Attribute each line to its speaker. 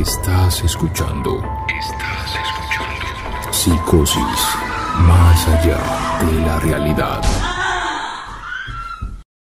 Speaker 1: Estás escuchando. Estás escuchando. Psicosis. Más allá de la realidad.